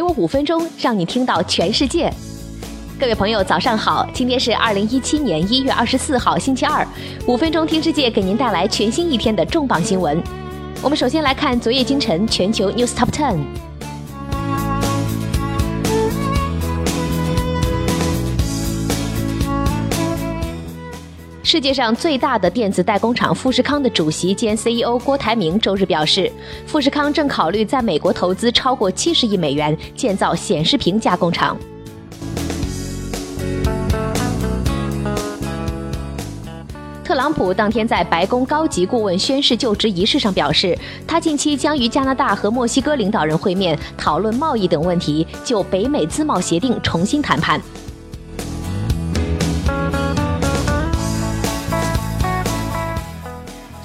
给我五分钟，让你听到全世界。各位朋友，早上好！今天是二零一七年一月二十四号，星期二。五分钟听世界，给您带来全新一天的重磅新闻。我们首先来看昨夜今晨全球 News Top Ten。世界上最大的电子代工厂富士康的主席兼 CEO 郭台铭周日表示，富士康正考虑在美国投资超过七十亿美元建造显示屏加工厂。特朗普当天在白宫高级顾问宣誓就职仪式上表示，他近期将与加拿大和墨西哥领导人会面，讨论贸易等问题，就北美自贸协定重新谈判。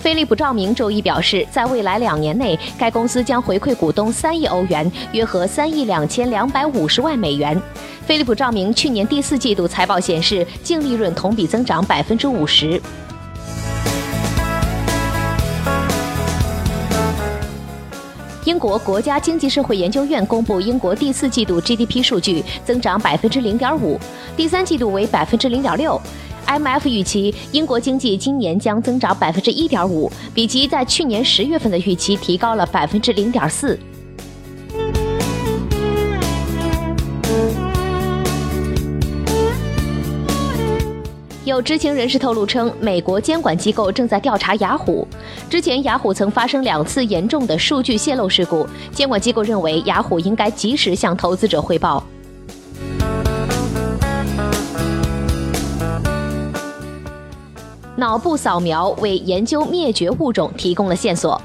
飞利浦照明周一表示，在未来两年内，该公司将回馈股东三亿欧元，约合三亿两千两百五十万美元。飞利浦照明去年第四季度财报显示，净利润同比增长百分之五十。英国国家经济社会研究院公布英国第四季度 GDP 数据，增长百分之零点五，第三季度为百分之零点六。Mf 预期英国经济今年将增长百分之一点五，比其在去年十月份的预期提高了百分之零点四。有知情人士透露称，美国监管机构正在调查雅虎。之前，雅虎曾发生两次严重的数据泄露事故，监管机构认为雅虎应该及时向投资者汇报。脑部扫描为研究灭绝物种提供了线索。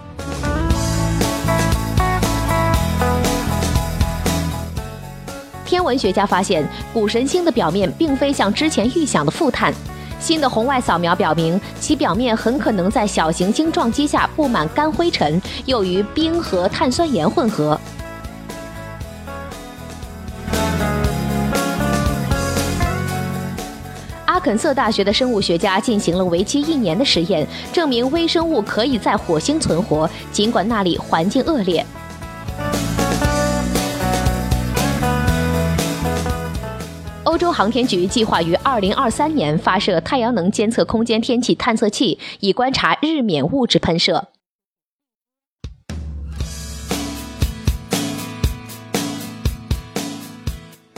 天文学家发现，谷神星的表面并非像之前预想的富碳。新的红外扫描表明，其表面很可能在小行星撞击下布满干灰尘，又与冰和碳酸盐混合。阿肯色大学的生物学家进行了为期一年的实验，证明微生物可以在火星存活，尽管那里环境恶劣。欧洲航天局计划于二零二三年发射太阳能监测空间天气探测器，以观察日冕物质喷射。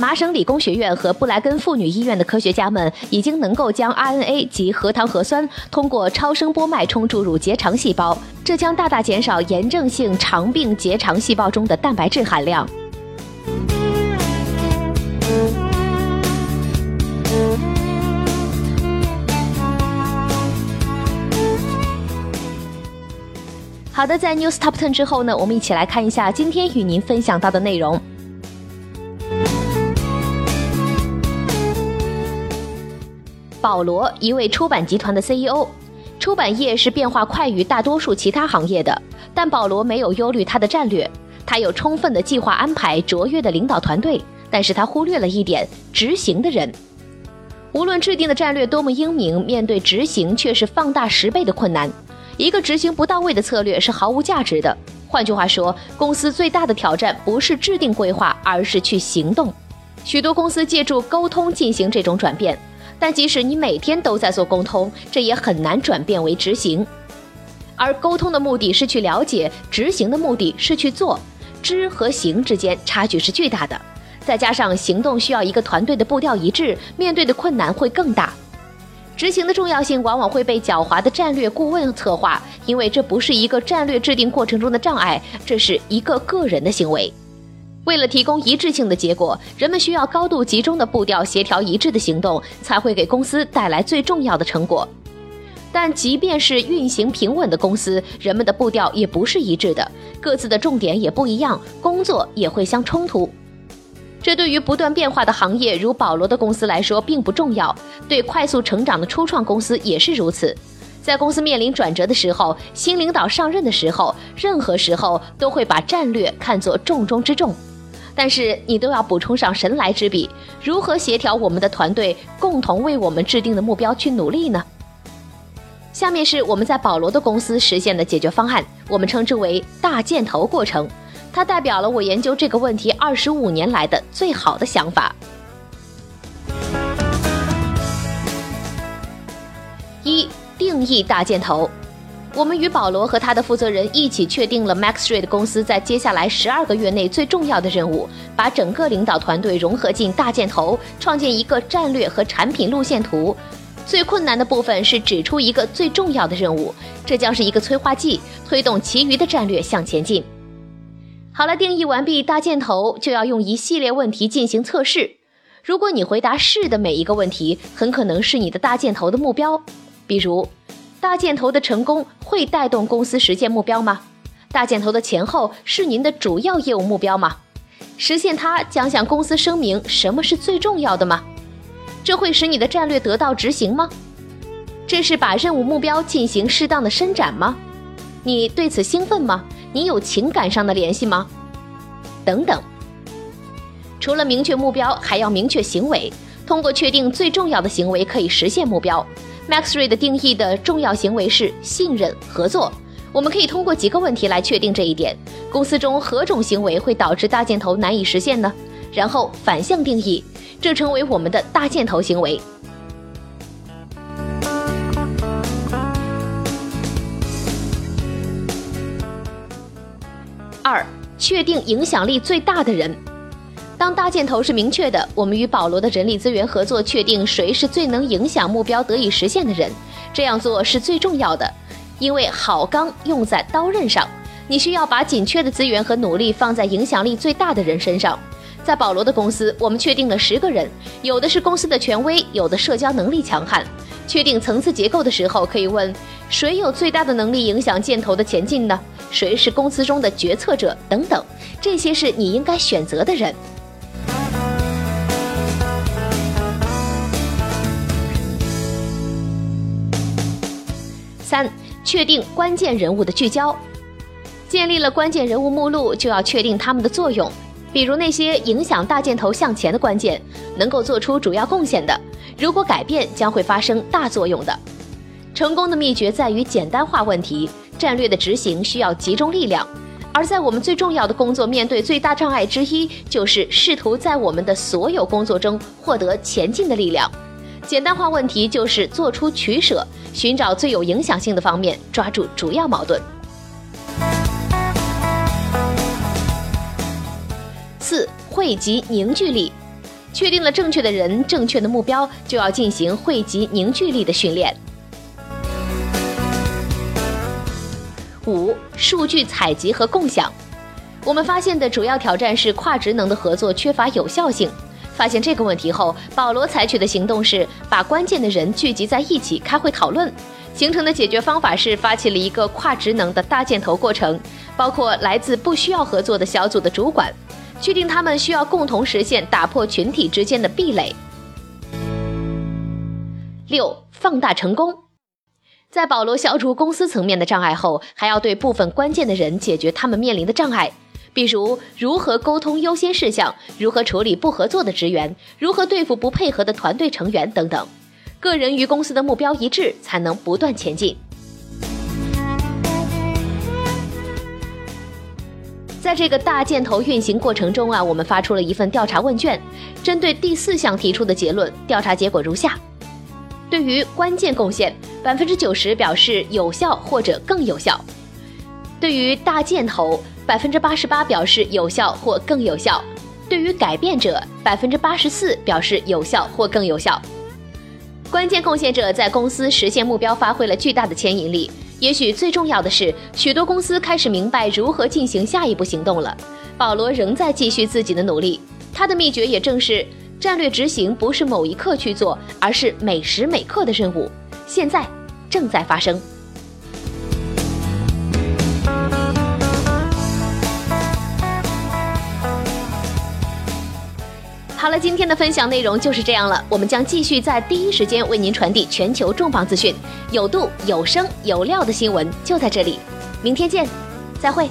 麻省理工学院和布莱根妇女医院的科学家们已经能够将 RNA 及核糖核酸通过超声波脉冲注入结肠细胞，这将大大减少炎症性肠病结肠细胞中的蛋白质含量。好的，在 News Top Ten 之后呢，我们一起来看一下今天与您分享到的内容。保罗，一位出版集团的 CEO，出版业是变化快于大多数其他行业的，但保罗没有忧虑他的战略，他有充分的计划安排，卓越的领导团队，但是他忽略了一点：执行的人。无论制定的战略多么英明，面对执行却是放大十倍的困难。一个执行不到位的策略是毫无价值的。换句话说，公司最大的挑战不是制定规划，而是去行动。许多公司借助沟通进行这种转变，但即使你每天都在做沟通，这也很难转变为执行。而沟通的目的是去了解，执行的目的是去做，知和行之间差距是巨大的。再加上行动需要一个团队的步调一致，面对的困难会更大。执行的重要性往往会被狡猾的战略顾问策划，因为这不是一个战略制定过程中的障碍，这是一个个人的行为。为了提供一致性的结果，人们需要高度集中的步调、协调一致的行动，才会给公司带来最重要的成果。但即便是运行平稳的公司，人们的步调也不是一致的，各自的重点也不一样，工作也会相冲突。这对于不断变化的行业，如保罗的公司来说并不重要；对快速成长的初创公司也是如此。在公司面临转折的时候，新领导上任的时候，任何时候都会把战略看作重中之重。但是你都要补充上神来之笔，如何协调我们的团队共同为我们制定的目标去努力呢？下面是我们在保罗的公司实现的解决方案，我们称之为“大箭头过程”。它代表了我研究这个问题二十五年来的最好的想法。一、定义大箭头。我们与保罗和他的负责人一起确定了 MaxRate 公司在接下来十二个月内最重要的任务，把整个领导团队融合进大箭头，创建一个战略和产品路线图。最困难的部分是指出一个最重要的任务，这将是一个催化剂，推动其余的战略向前进。好了，定义完毕大箭头，就要用一系列问题进行测试。如果你回答是的每一个问题，很可能是你的大箭头的目标，比如。大箭头的成功会带动公司实现目标吗？大箭头的前后是您的主要业务目标吗？实现它将向公司声明什么是最重要的吗？这会使你的战略得到执行吗？这是把任务目标进行适当的伸展吗？你对此兴奋吗？你有情感上的联系吗？等等。除了明确目标，还要明确行为。通过确定最重要的行为，可以实现目标。MaxRate 定义的重要行为是信任合作。我们可以通过几个问题来确定这一点：公司中何种行为会导致大箭头难以实现呢？然后反向定义，这成为我们的大箭头行为。二、确定影响力最大的人。当大箭头是明确的，我们与保罗的人力资源合作，确定谁是最能影响目标得以实现的人。这样做是最重要的，因为好钢用在刀刃上。你需要把紧缺的资源和努力放在影响力最大的人身上。在保罗的公司，我们确定了十个人，有的是公司的权威，有的社交能力强悍。确定层次结构的时候，可以问：谁有最大的能力影响箭头的前进呢？谁是公司中的决策者？等等，这些是你应该选择的人。确定关键人物的聚焦。建立了关键人物目录，就要确定他们的作用，比如那些影响大箭头向前的关键，能够做出主要贡献的，如果改变将会发生大作用的。成功的秘诀在于简单化问题，战略的执行需要集中力量。而在我们最重要的工作面对最大障碍之一，就是试图在我们的所有工作中获得前进的力量。简单化问题就是做出取舍，寻找最有影响性的方面，抓住主要矛盾。四、汇集凝聚力，确定了正确的人、正确的目标，就要进行汇集凝聚力的训练。五、数据采集和共享，我们发现的主要挑战是跨职能的合作缺乏有效性。发现这个问题后，保罗采取的行动是把关键的人聚集在一起开会讨论。形成的解决方法是发起了一个跨职能的大箭头过程，包括来自不需要合作的小组的主管，确定他们需要共同实现打破群体之间的壁垒。六、放大成功，在保罗消除公司层面的障碍后，还要对部分关键的人解决他们面临的障碍。比如如何沟通优先事项，如何处理不合作的职员，如何对付不配合的团队成员等等。个人与公司的目标一致，才能不断前进。在这个大箭头运行过程中啊，我们发出了一份调查问卷，针对第四项提出的结论，调查结果如下：对于关键贡献，百分之九十表示有效或者更有效；对于大箭头。百分之八十八表示有效或更有效，对于改变者，百分之八十四表示有效或更有效。关键贡献者在公司实现目标发挥了巨大的牵引力。也许最重要的是，许多公司开始明白如何进行下一步行动了。保罗仍在继续自己的努力，他的秘诀也正是战略执行不是某一刻去做，而是每时每刻的任务，现在正在发生。好了，今天的分享内容就是这样了。我们将继续在第一时间为您传递全球重磅资讯，有度、有声、有料的新闻就在这里。明天见，再会。